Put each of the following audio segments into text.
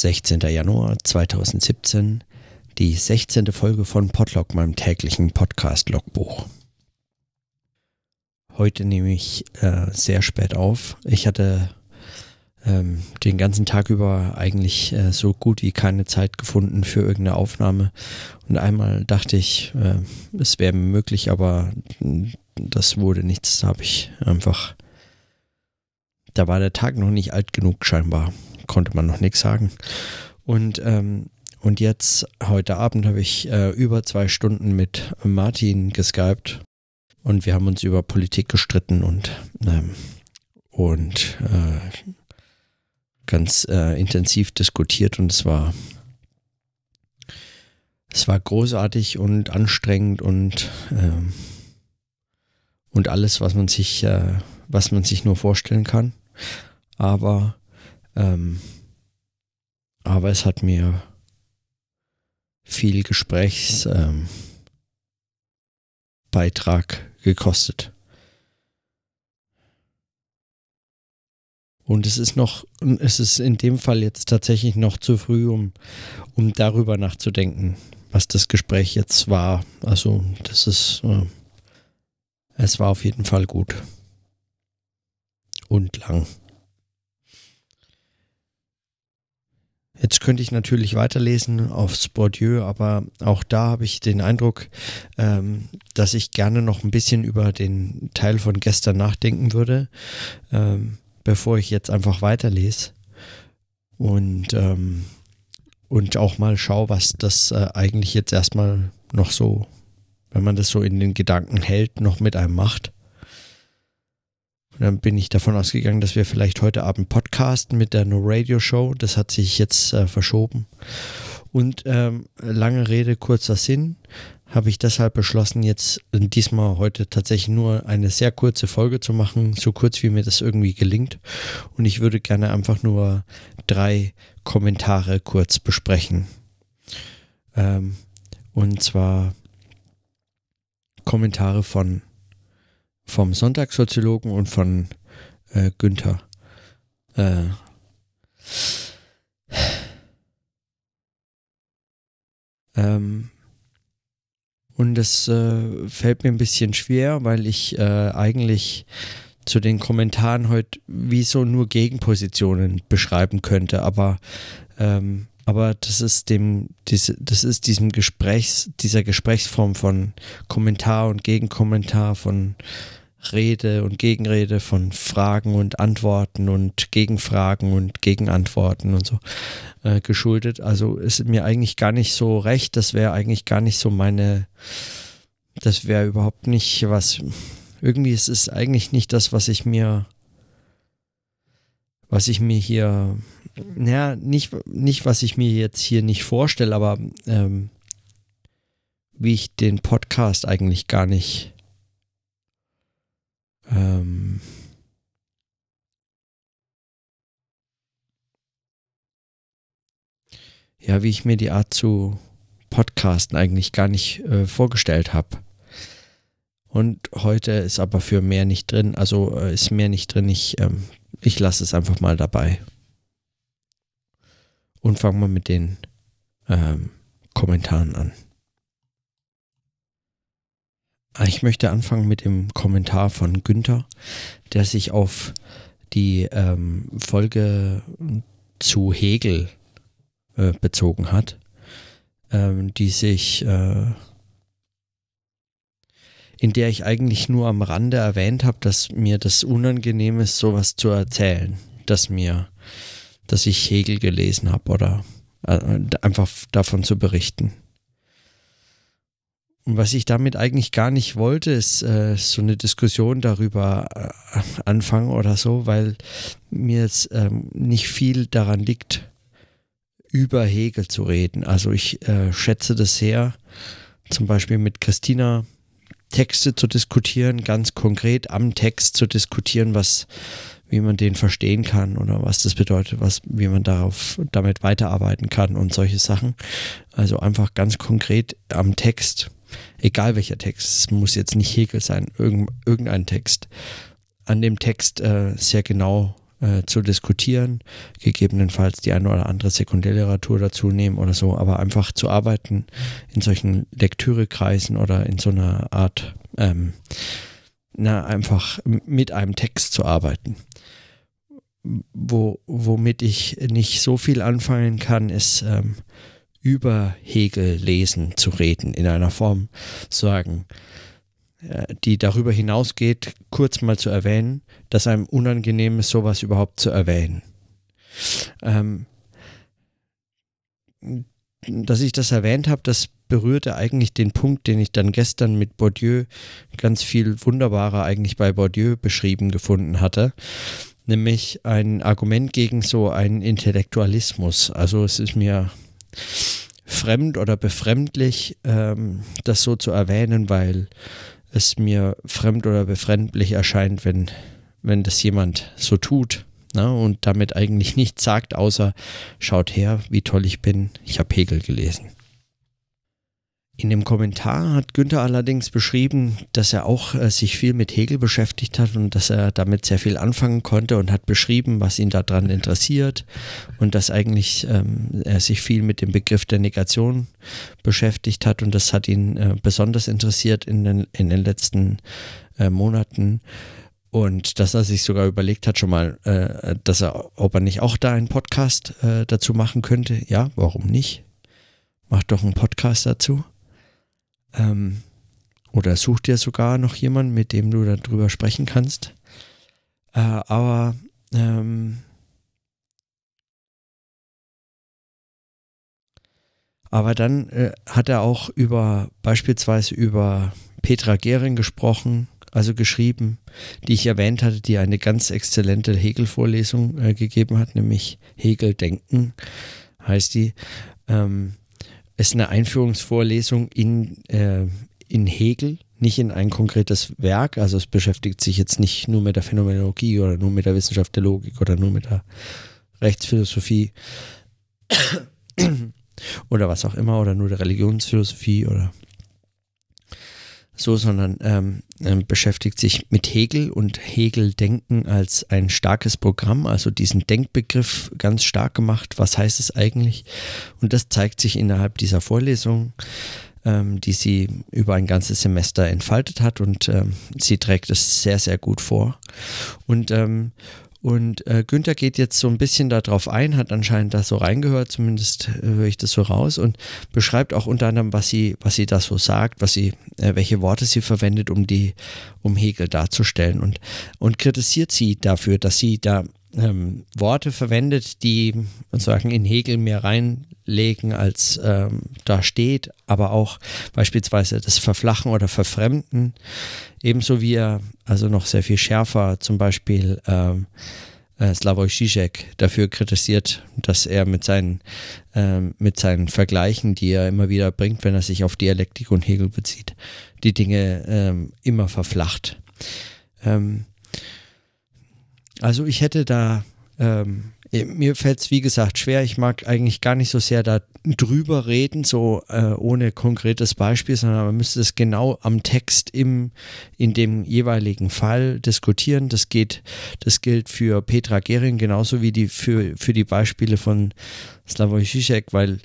16. Januar 2017, die 16. Folge von Podlog, meinem täglichen Podcast-Logbuch. Heute nehme ich äh, sehr spät auf. Ich hatte ähm, den ganzen Tag über eigentlich äh, so gut wie keine Zeit gefunden für irgendeine Aufnahme. Und einmal dachte ich, äh, es wäre möglich, aber das wurde nichts. Da habe ich einfach, da war der Tag noch nicht alt genug scheinbar konnte man noch nichts sagen. Und, ähm, und jetzt, heute Abend, habe ich äh, über zwei Stunden mit Martin geskypt und wir haben uns über Politik gestritten und, ähm, und äh, ganz äh, intensiv diskutiert und es war es war großartig und anstrengend und ähm, und alles, was man sich äh, was man sich nur vorstellen kann. Aber ähm, aber es hat mir viel Gesprächsbeitrag ähm, gekostet. Und es ist noch, es ist in dem Fall jetzt tatsächlich noch zu früh, um, um darüber nachzudenken, was das Gespräch jetzt war. Also, das ist, äh, es war auf jeden Fall gut. Und lang. Jetzt könnte ich natürlich weiterlesen auf Spordieu, aber auch da habe ich den Eindruck, ähm, dass ich gerne noch ein bisschen über den Teil von gestern nachdenken würde, ähm, bevor ich jetzt einfach weiterlese. Und, ähm, und auch mal schaue, was das äh, eigentlich jetzt erstmal noch so, wenn man das so in den Gedanken hält, noch mit einem macht. Und dann bin ich davon ausgegangen, dass wir vielleicht heute Abend podcasten mit der No Radio Show. Das hat sich jetzt äh, verschoben. Und ähm, lange Rede, kurzer Sinn, habe ich deshalb beschlossen, jetzt diesmal heute tatsächlich nur eine sehr kurze Folge zu machen, so kurz wie mir das irgendwie gelingt. Und ich würde gerne einfach nur drei Kommentare kurz besprechen. Ähm, und zwar Kommentare von vom Sonntagssoziologen und von äh, Günther. Äh, ähm, und es äh, fällt mir ein bisschen schwer, weil ich äh, eigentlich zu den Kommentaren heute wie so nur Gegenpositionen beschreiben könnte, aber ähm, aber das ist dem, diese, das ist diesem Gesprächs, dieser Gesprächsform von Kommentar und Gegenkommentar, von Rede und Gegenrede, von Fragen und Antworten und Gegenfragen und Gegenantworten und so äh, geschuldet. Also ist mir eigentlich gar nicht so recht. Das wäre eigentlich gar nicht so meine, das wäre überhaupt nicht was. Irgendwie ist es eigentlich nicht das, was ich mir, was ich mir hier, naja, nicht, nicht, was ich mir jetzt hier nicht vorstelle, aber ähm, wie ich den Podcast eigentlich gar nicht ähm, ja, wie ich mir die Art zu podcasten eigentlich gar nicht äh, vorgestellt habe. Und heute ist aber für mehr nicht drin, also äh, ist mehr nicht drin. Ich, ähm, ich lasse es einfach mal dabei. Und fangen wir mit den ähm, Kommentaren an. Ich möchte anfangen mit dem Kommentar von Günther, der sich auf die ähm, Folge zu Hegel äh, bezogen hat, ähm, die sich, äh, in der ich eigentlich nur am Rande erwähnt habe, dass mir das unangenehm ist, sowas zu erzählen, dass mir, dass ich Hegel gelesen habe oder äh, einfach davon zu berichten. Und was ich damit eigentlich gar nicht wollte, ist äh, so eine Diskussion darüber äh, anfangen oder so, weil mir jetzt ähm, nicht viel daran liegt, über Hegel zu reden. Also ich äh, schätze das sehr, zum Beispiel mit Christina Texte zu diskutieren, ganz konkret am Text zu diskutieren, was, wie man den verstehen kann oder was das bedeutet, was, wie man darauf, damit weiterarbeiten kann und solche Sachen. Also einfach ganz konkret am Text egal welcher Text, es muss jetzt nicht Hegel sein, irgendein Text, an dem Text äh, sehr genau äh, zu diskutieren, gegebenenfalls die eine oder andere Sekundärliteratur dazu nehmen oder so, aber einfach zu arbeiten in solchen Lektürekreisen oder in so einer Art, ähm, na, einfach mit einem Text zu arbeiten. Wo, womit ich nicht so viel anfangen kann, ist ähm, über Hegel lesen zu reden, in einer Form sagen, äh, die darüber hinausgeht, kurz mal zu erwähnen, dass einem unangenehm ist, sowas überhaupt zu erwähnen. Ähm, dass ich das erwähnt habe, das berührte eigentlich den Punkt, den ich dann gestern mit Bourdieu ganz viel wunderbarer eigentlich bei Bourdieu beschrieben gefunden hatte, nämlich ein Argument gegen so einen Intellektualismus. Also es ist mir fremd oder befremdlich, ähm, das so zu erwähnen, weil es mir fremd oder befremdlich erscheint, wenn, wenn das jemand so tut ne, und damit eigentlich nichts sagt, außer schaut her, wie toll ich bin, ich habe Hegel gelesen. In dem Kommentar hat Günther allerdings beschrieben, dass er auch äh, sich viel mit Hegel beschäftigt hat und dass er damit sehr viel anfangen konnte und hat beschrieben, was ihn daran interessiert und dass eigentlich ähm, er sich viel mit dem Begriff der Negation beschäftigt hat und das hat ihn äh, besonders interessiert in den, in den letzten äh, Monaten. Und dass er sich sogar überlegt hat, schon mal, äh, dass er, ob er nicht auch da einen Podcast äh, dazu machen könnte. Ja, warum nicht? Macht doch einen Podcast dazu. Ähm, oder such dir sogar noch jemanden, mit dem du darüber sprechen kannst. Äh, aber ähm, aber dann äh, hat er auch über beispielsweise über Petra Gehring gesprochen, also geschrieben, die ich erwähnt hatte, die eine ganz exzellente Hegel-Vorlesung äh, gegeben hat, nämlich Hegel Denken heißt die. Ähm, ist eine Einführungsvorlesung in, äh, in Hegel, nicht in ein konkretes Werk. Also es beschäftigt sich jetzt nicht nur mit der Phänomenologie oder nur mit der Wissenschaft der Logik oder nur mit der Rechtsphilosophie oder was auch immer oder nur der Religionsphilosophie oder so, sondern ähm, ähm, beschäftigt sich mit Hegel und Hegel-Denken als ein starkes Programm, also diesen Denkbegriff ganz stark gemacht. Was heißt es eigentlich? Und das zeigt sich innerhalb dieser Vorlesung, ähm, die sie über ein ganzes Semester entfaltet hat und ähm, sie trägt es sehr, sehr gut vor. Und ähm, und äh, Günther geht jetzt so ein bisschen darauf ein, hat anscheinend da so reingehört, zumindest äh, höre ich das so raus und beschreibt auch unter anderem, was sie, was sie da so sagt, was sie, äh, welche Worte sie verwendet, um die, um Hegel darzustellen und, und kritisiert sie dafür, dass sie da ähm, Worte verwendet, die sozusagen in Hegel mehr reinlegen, als ähm, da steht, aber auch beispielsweise das Verflachen oder Verfremden, ebenso wie er also noch sehr viel schärfer zum Beispiel ähm, äh, Slavoj Žižek dafür kritisiert, dass er mit seinen, ähm, mit seinen Vergleichen, die er immer wieder bringt, wenn er sich auf Dialektik und Hegel bezieht, die Dinge ähm, immer verflacht. Ähm, also ich hätte da, ähm, mir fällt es wie gesagt schwer, ich mag eigentlich gar nicht so sehr da drüber reden, so äh, ohne konkretes Beispiel, sondern man müsste es genau am Text im, in dem jeweiligen Fall diskutieren. Das geht, das gilt für Petra Gering genauso wie die für, für die Beispiele von Slavoj Žižek, weil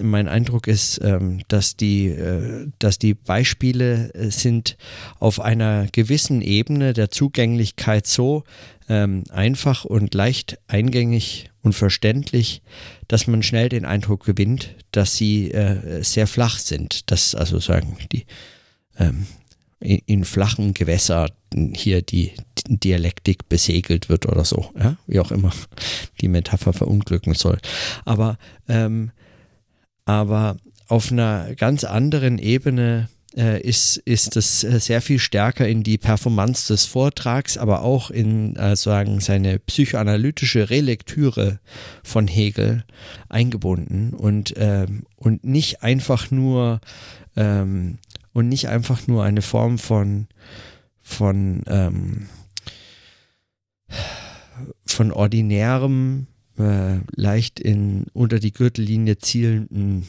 mein Eindruck ist, ähm, dass, die, äh, dass die Beispiele äh, sind auf einer gewissen Ebene der Zugänglichkeit so ähm, einfach und leicht eingängig und verständlich, dass man schnell den Eindruck gewinnt, dass sie äh, sehr flach sind, dass also sagen die ähm, in, flachen Gewässern hier die, die Dialektik besegelt wird oder so, ja? wie auch immer die Metapher verunglücken soll. Aber ähm, aber auf einer ganz anderen Ebene äh, ist, ist das äh, sehr viel stärker in die Performance des Vortrags, aber auch in äh, sagen seine psychoanalytische Relektüre von Hegel eingebunden. Und, ähm, und nicht einfach nur ähm, und nicht einfach nur eine Form von von ähm, von ordinärem äh, leicht in unter die Gürtellinie zielenden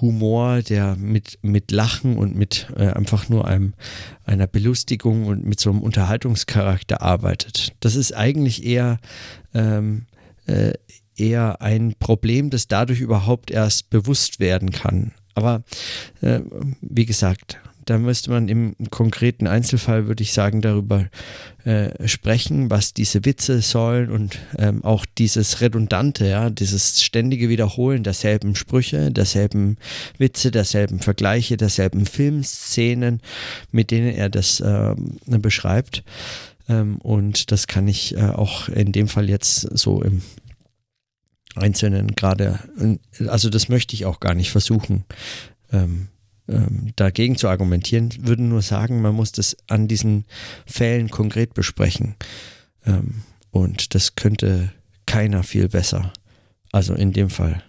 Humor, der mit, mit Lachen und mit äh, einfach nur einem, einer Belustigung und mit so einem Unterhaltungscharakter arbeitet. Das ist eigentlich eher, ähm, äh, eher ein Problem, das dadurch überhaupt erst bewusst werden kann. Aber äh, wie gesagt, da müsste man im konkreten Einzelfall, würde ich sagen, darüber äh, sprechen, was diese Witze sollen und ähm, auch dieses Redundante, ja, dieses ständige Wiederholen derselben Sprüche, derselben Witze, derselben Vergleiche, derselben Filmszenen, mit denen er das äh, beschreibt. Ähm, und das kann ich äh, auch in dem Fall jetzt so im Einzelnen gerade, also das möchte ich auch gar nicht versuchen. Ähm, ähm, dagegen zu argumentieren, würden nur sagen, man muss das an diesen Fällen konkret besprechen. Ähm, und das könnte keiner viel besser. Also in dem Fall.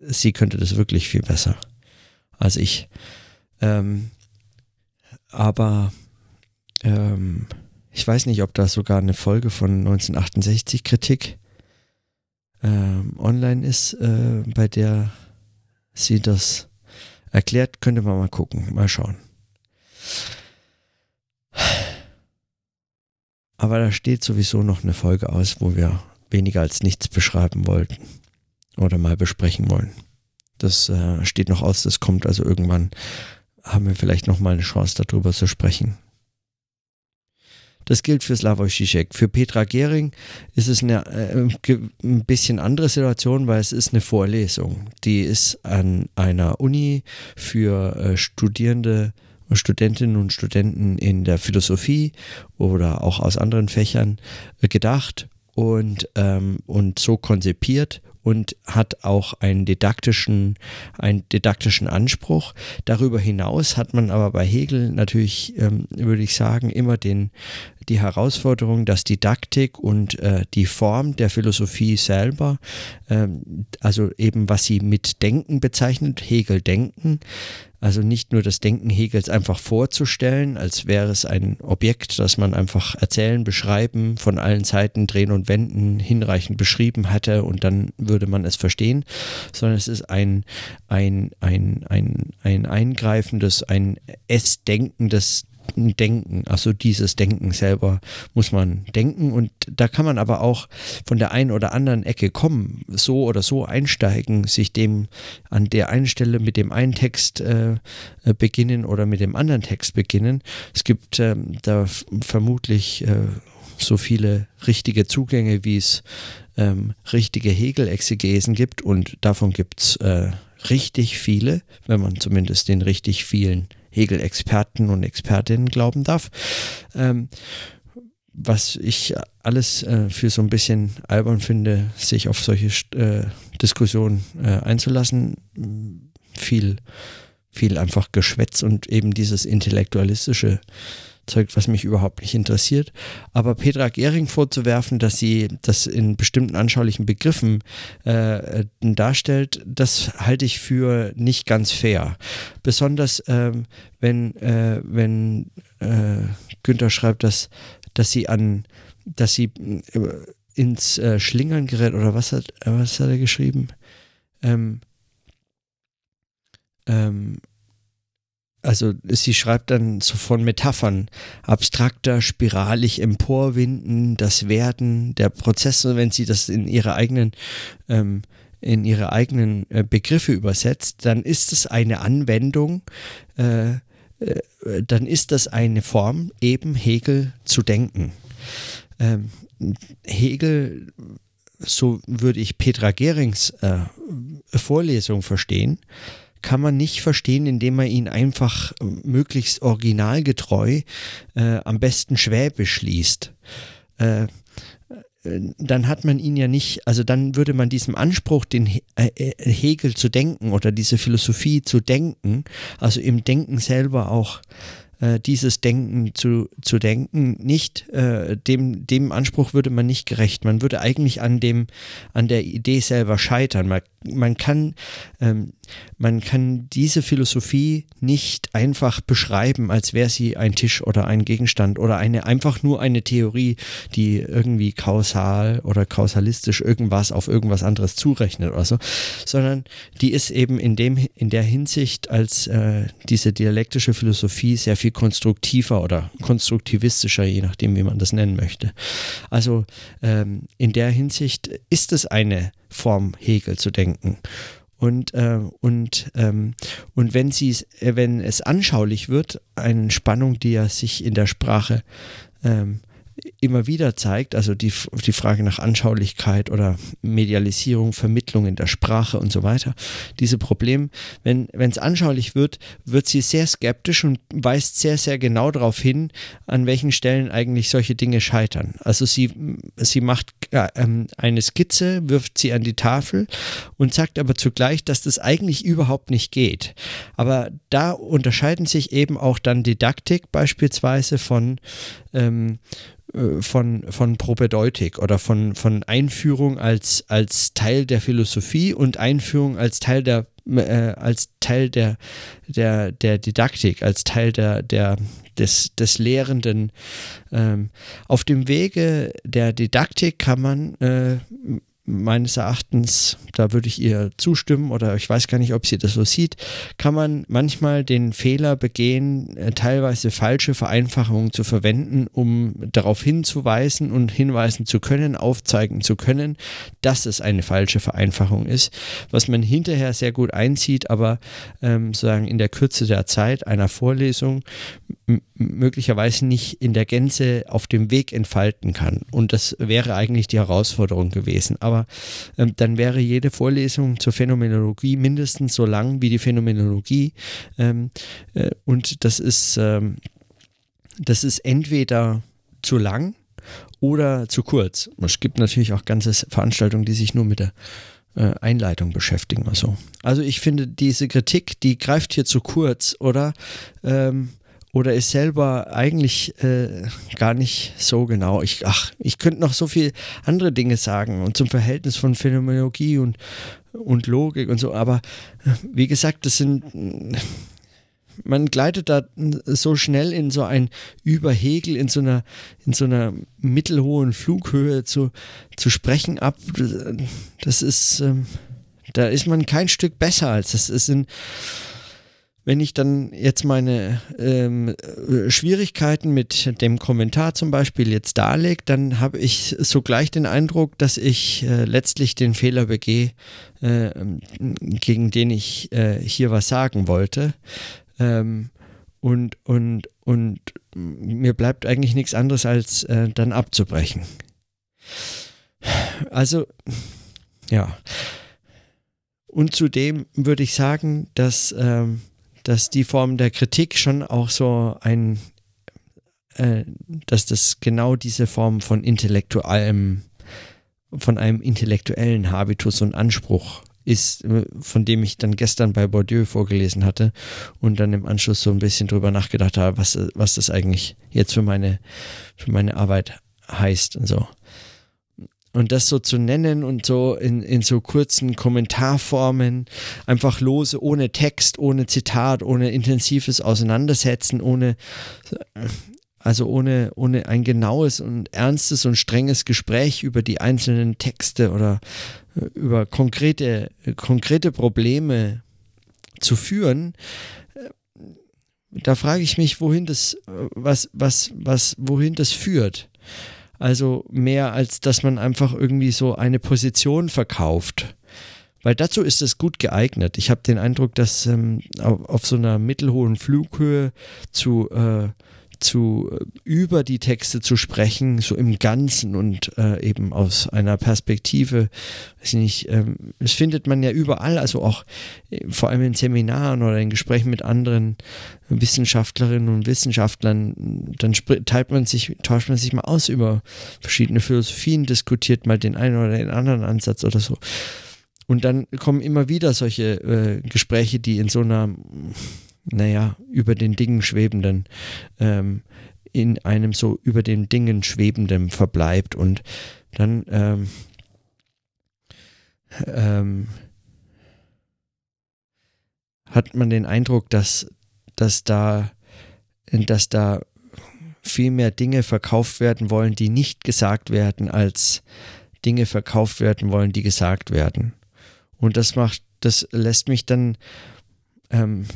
Sie könnte das wirklich viel besser als ich. Ähm, aber ähm, ich weiß nicht, ob da sogar eine Folge von 1968 Kritik ähm, online ist, äh, bei der sie das Erklärt könnte man mal gucken, mal schauen. Aber da steht sowieso noch eine Folge aus, wo wir weniger als nichts beschreiben wollten oder mal besprechen wollen. Das äh, steht noch aus, das kommt also irgendwann, haben wir vielleicht noch mal eine Chance darüber zu sprechen. Das gilt für Slavoj Žižek. Für Petra Gehring ist es eine äh, ein bisschen andere Situation, weil es ist eine Vorlesung. Die ist an einer Uni für äh, Studierende Studentinnen und Studenten in der Philosophie oder auch aus anderen Fächern äh, gedacht und, ähm, und so konzipiert und hat auch einen didaktischen, einen didaktischen Anspruch. Darüber hinaus hat man aber bei Hegel natürlich, ähm, würde ich sagen, immer den, die Herausforderung, dass Didaktik und äh, die Form der Philosophie selber, ähm, also eben was sie mit Denken bezeichnet, Hegel Denken, also nicht nur das Denken Hegels einfach vorzustellen, als wäre es ein Objekt, das man einfach erzählen, beschreiben, von allen Seiten drehen und wenden, hinreichend beschrieben hatte und dann würde man es verstehen, sondern es ist ein, ein, ein, ein, ein eingreifendes, ein Essdenkendes Denken. Also dieses Denken selber muss man denken und da kann man aber auch von der einen oder anderen Ecke kommen, so oder so einsteigen, sich dem an der einen Stelle mit dem einen Text äh, äh beginnen oder mit dem anderen Text beginnen. Es gibt äh, da vermutlich äh, so viele richtige Zugänge, wie es ähm, richtige Hegel-Exegesen gibt und davon gibt es äh, richtig viele, wenn man zumindest den richtig vielen Hegel-Experten und Expertinnen glauben darf. Ähm, was ich alles äh, für so ein bisschen albern finde, sich auf solche äh, Diskussionen äh, einzulassen. Viel, viel einfach Geschwätz und eben dieses intellektualistische Zeug, was mich überhaupt nicht interessiert. Aber Petra Gehring vorzuwerfen, dass sie das in bestimmten anschaulichen Begriffen äh, darstellt, das halte ich für nicht ganz fair. Besonders ähm, wenn, äh, wenn äh, Günther schreibt, dass, dass sie an, dass sie äh, ins äh, Schlingern gerät, oder was hat, was hat er geschrieben? Ähm, ähm, also sie schreibt dann so von Metaphern, abstrakter, spiralig emporwinden, das Werden der Prozesse, wenn sie das in ihre eigenen ähm, in ihre eigenen äh, Begriffe übersetzt, dann ist es eine Anwendung, äh, äh, dann ist das eine Form, eben Hegel zu denken. Ähm, Hegel, so würde ich Petra Gerings äh, Vorlesung verstehen, kann man nicht verstehen, indem man ihn einfach äh, möglichst originalgetreu, äh, am besten schwäbisch liest. Äh, äh, dann hat man ihn ja nicht, also dann würde man diesem Anspruch, den äh, Hegel zu denken oder diese Philosophie zu denken, also im Denken selber auch äh, dieses Denken zu, zu denken, nicht, äh, dem, dem Anspruch würde man nicht gerecht. Man würde eigentlich an dem, an der Idee selber scheitern. Man, man kann, ähm, man kann diese Philosophie nicht einfach beschreiben, als wäre sie ein Tisch oder ein Gegenstand oder eine, einfach nur eine Theorie, die irgendwie kausal oder kausalistisch irgendwas auf irgendwas anderes zurechnet oder so, sondern die ist eben in dem, in der Hinsicht als äh, diese dialektische Philosophie sehr viel konstruktiver oder konstruktivistischer, je nachdem, wie man das nennen möchte. Also ähm, in der Hinsicht ist es eine Form Hegel zu denken. Und, äh, und, ähm, und wenn, sie, äh, wenn es anschaulich wird, eine Spannung, die ja sich in der Sprache ähm, immer wieder zeigt, also die, die Frage nach Anschaulichkeit oder Medialisierung, Vermittlung in der Sprache und so weiter, diese Probleme, wenn es anschaulich wird, wird sie sehr skeptisch und weist sehr, sehr genau darauf hin, an welchen Stellen eigentlich solche Dinge scheitern. Also sie, sie macht äh, eine Skizze, wirft sie an die Tafel und sagt aber zugleich, dass das eigentlich überhaupt nicht geht. Aber da unterscheiden sich eben auch dann Didaktik beispielsweise von ähm, äh, von, von Propedeutik oder von, von Einführung als, als Teil der Philosophie und Einführung als Teil der äh, als Teil der, der, der Didaktik, als Teil der, der, des, des Lehrenden. Ähm, auf dem Wege der Didaktik kann man äh, meines Erachtens, da würde ich ihr zustimmen oder ich weiß gar nicht, ob sie das so sieht, kann man manchmal den Fehler begehen, äh, teilweise falsche Vereinfachungen zu verwenden, um darauf hinzuweisen und hinweisen zu können, aufzeigen zu können, dass es eine falsche Vereinfachung ist, was man hinterher sehr gut einzieht, aber ähm, sozusagen in der Kürze der Zeit einer Vorlesung möglicherweise nicht in der Gänze auf dem Weg entfalten kann. Und das wäre eigentlich die Herausforderung gewesen. Aber ähm, dann wäre jede Vorlesung zur Phänomenologie mindestens so lang wie die Phänomenologie. Ähm, äh, und das ist, ähm, das ist entweder zu lang oder zu kurz. Es gibt natürlich auch ganze Veranstaltungen, die sich nur mit der äh, Einleitung beschäftigen. Also. also ich finde, diese Kritik, die greift hier zu kurz, oder? Ähm, oder ist selber eigentlich äh, gar nicht so genau. Ich, ach, ich könnte noch so viel andere Dinge sagen und zum Verhältnis von Phänomenologie und, und Logik und so, aber äh, wie gesagt, das sind man gleitet da so schnell in so ein Überhegel, in so einer, in so einer mittelhohen Flughöhe zu, zu sprechen ab. Das ist, ähm, da ist man kein Stück besser als das. Es sind wenn ich dann jetzt meine ähm, Schwierigkeiten mit dem Kommentar zum Beispiel jetzt darlege, dann habe ich sogleich den Eindruck, dass ich äh, letztlich den Fehler begehe, äh, gegen den ich äh, hier was sagen wollte. Ähm, und, und, und mir bleibt eigentlich nichts anderes, als äh, dann abzubrechen. Also, ja. Und zudem würde ich sagen, dass ähm, dass die Form der Kritik schon auch so ein, äh, dass das genau diese Form von intellektuellem, von einem intellektuellen Habitus und Anspruch ist, von dem ich dann gestern bei Bourdieu vorgelesen hatte und dann im Anschluss so ein bisschen drüber nachgedacht habe, was, was das eigentlich jetzt für meine, für meine Arbeit heißt und so. Und das so zu nennen und so in, in so kurzen Kommentarformen, einfach lose, ohne Text, ohne Zitat, ohne intensives Auseinandersetzen, ohne, also ohne, ohne ein genaues und ernstes und strenges Gespräch über die einzelnen Texte oder äh, über konkrete, konkrete Probleme zu führen, äh, da frage ich mich, wohin das, äh, was, was, was, wohin das führt. Also mehr als dass man einfach irgendwie so eine Position verkauft. Weil dazu ist es gut geeignet. Ich habe den Eindruck, dass ähm, auf, auf, so einer mittelhohen Flughöhe zu äh, zu äh, über die Texte zu sprechen, so im Ganzen und äh, eben aus einer Perspektive, weiß ich nicht, ähm, das findet man ja überall, also auch äh, vor allem in Seminaren oder in Gesprächen mit anderen Wissenschaftlerinnen und Wissenschaftlern, dann teilt man sich, tauscht man sich mal aus über verschiedene Philosophien, diskutiert mal den einen oder den anderen Ansatz oder so. Und dann kommen immer wieder solche äh, Gespräche, die in so einer naja, über den Dingen schwebenden, ähm, in einem so über den Dingen schwebenden verbleibt und dann ähm, ähm, hat man den Eindruck, dass, dass da, dass da viel mehr Dinge verkauft werden wollen, die nicht gesagt werden, als Dinge verkauft werden wollen, die gesagt werden. Und das macht, das lässt mich dann ähm,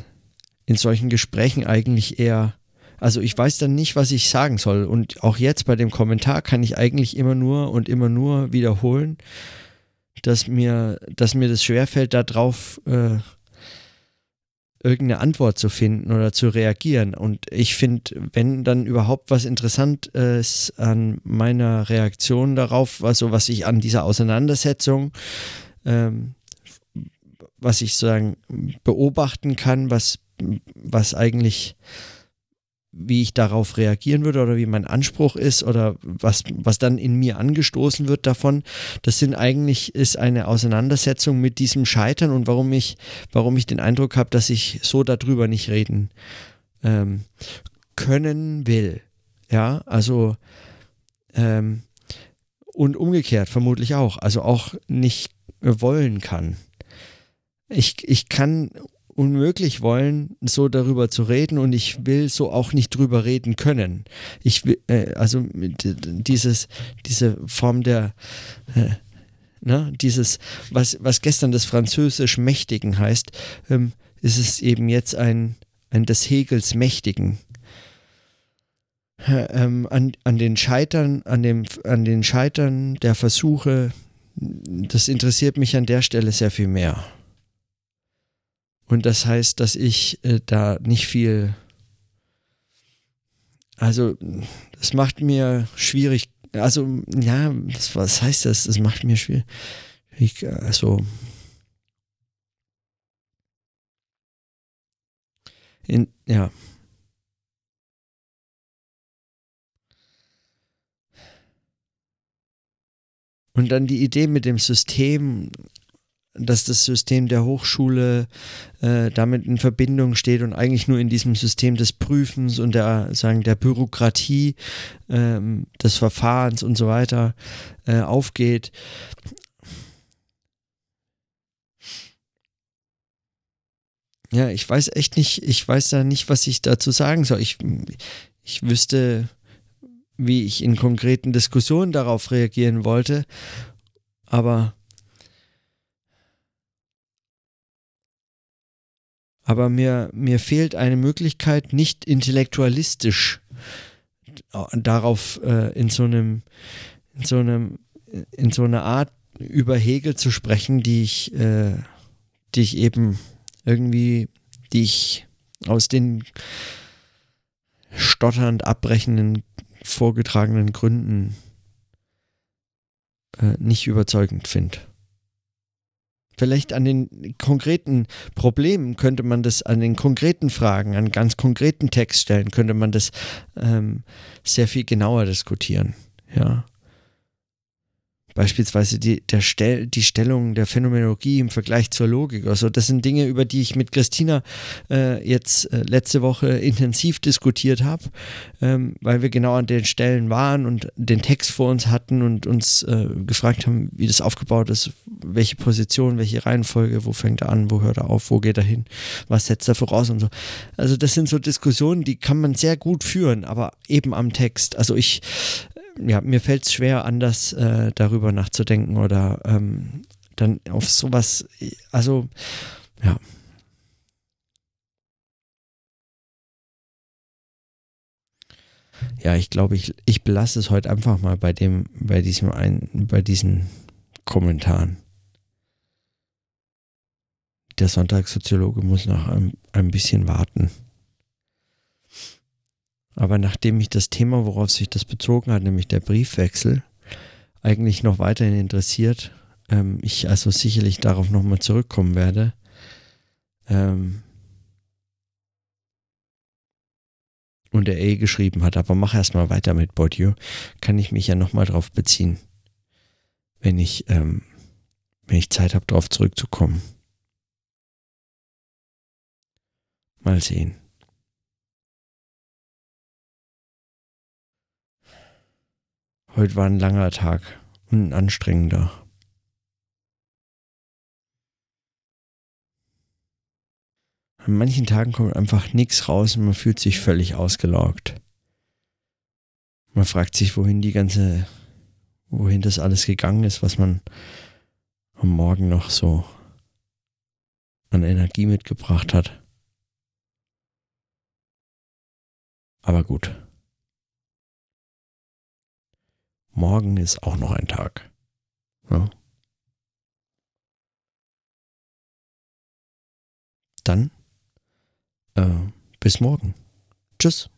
in solchen Gesprächen eigentlich eher, also ich weiß dann nicht, was ich sagen soll. Und auch jetzt bei dem Kommentar kann ich eigentlich immer nur und immer nur wiederholen, dass mir, dass mir das schwerfällt, darauf äh, irgendeine Antwort zu finden oder zu reagieren. Und ich finde, wenn dann überhaupt was interessant ist an meiner Reaktion darauf, also was ich an dieser Auseinandersetzung ähm, was ich sozusagen beobachten kann, was, was eigentlich, wie ich darauf reagieren würde oder wie mein Anspruch ist oder was, was dann in mir angestoßen wird davon, das sind eigentlich, ist eine Auseinandersetzung mit diesem Scheitern und warum ich, warum ich den Eindruck habe, dass ich so darüber nicht reden ähm, können will. Ja, also ähm, und umgekehrt vermutlich auch, also auch nicht wollen kann ich, ich kann unmöglich wollen, so darüber zu reden und ich will so auch nicht drüber reden können. Ich will, äh, also dieses, diese Form der, äh, ne, dieses, was, was gestern das Französisch Mächtigen heißt, ähm, ist es eben jetzt ein, ein des Hegels Mächtigen. Ähm, an, an den Scheitern, an dem, an den Scheitern der Versuche, das interessiert mich an der Stelle sehr viel mehr. Und das heißt, dass ich äh, da nicht viel, also das macht mir schwierig, also ja, das, was heißt das? Das macht mir schwierig, also in, ja. Und dann die Idee mit dem System, dass das System der Hochschule äh, damit in Verbindung steht und eigentlich nur in diesem System des Prüfens und der sagen der Bürokratie ähm, des Verfahrens und so weiter äh, aufgeht. Ja, ich weiß echt nicht, ich weiß da nicht, was ich dazu sagen soll. Ich, ich wüsste, wie ich in konkreten Diskussionen darauf reagieren wollte, aber aber mir, mir fehlt eine Möglichkeit, nicht intellektualistisch darauf äh, in so einem, in so einem, in so einer Art über Hegel zu sprechen, die ich, äh, die ich eben irgendwie, die ich aus den stotternd abbrechenden vorgetragenen Gründen äh, nicht überzeugend finde. Vielleicht an den konkreten Problemen könnte man das, an den konkreten Fragen, an ganz konkreten Textstellen könnte man das ähm, sehr viel genauer diskutieren. Ja. Beispielsweise die, der Stel die Stellung der Phänomenologie im Vergleich zur Logik. Also das sind Dinge, über die ich mit Christina äh, jetzt äh, letzte Woche intensiv diskutiert habe, ähm, weil wir genau an den Stellen waren und den Text vor uns hatten und uns äh, gefragt haben, wie das aufgebaut ist, welche Position, welche Reihenfolge, wo fängt er an, wo hört er auf, wo geht er hin, was setzt er voraus und so. Also das sind so Diskussionen, die kann man sehr gut führen, aber eben am Text. Also ich ja, mir fällt es schwer, anders äh, darüber nachzudenken oder ähm, dann auf sowas, also ja. Ja, ich glaube, ich, ich belasse es heute einfach mal bei dem, bei diesem ein, bei diesen Kommentaren. Der Sonntagssoziologe muss noch ein, ein bisschen warten. Aber nachdem mich das Thema, worauf sich das bezogen hat, nämlich der Briefwechsel, eigentlich noch weiterhin interessiert, ähm, ich also sicherlich darauf nochmal zurückkommen werde, ähm, und er eh geschrieben hat, aber mach erstmal weiter mit Bourdieu, kann ich mich ja nochmal drauf beziehen, wenn ich, ähm, wenn ich Zeit habe, darauf zurückzukommen. Mal sehen. Heute war ein langer Tag und ein anstrengender. An manchen Tagen kommt einfach nichts raus und man fühlt sich völlig ausgelaugt. Man fragt sich, wohin die ganze, wohin das alles gegangen ist, was man am Morgen noch so an Energie mitgebracht hat. Aber gut. Morgen ist auch noch ein Tag. Ja. Dann äh, bis morgen. Tschüss.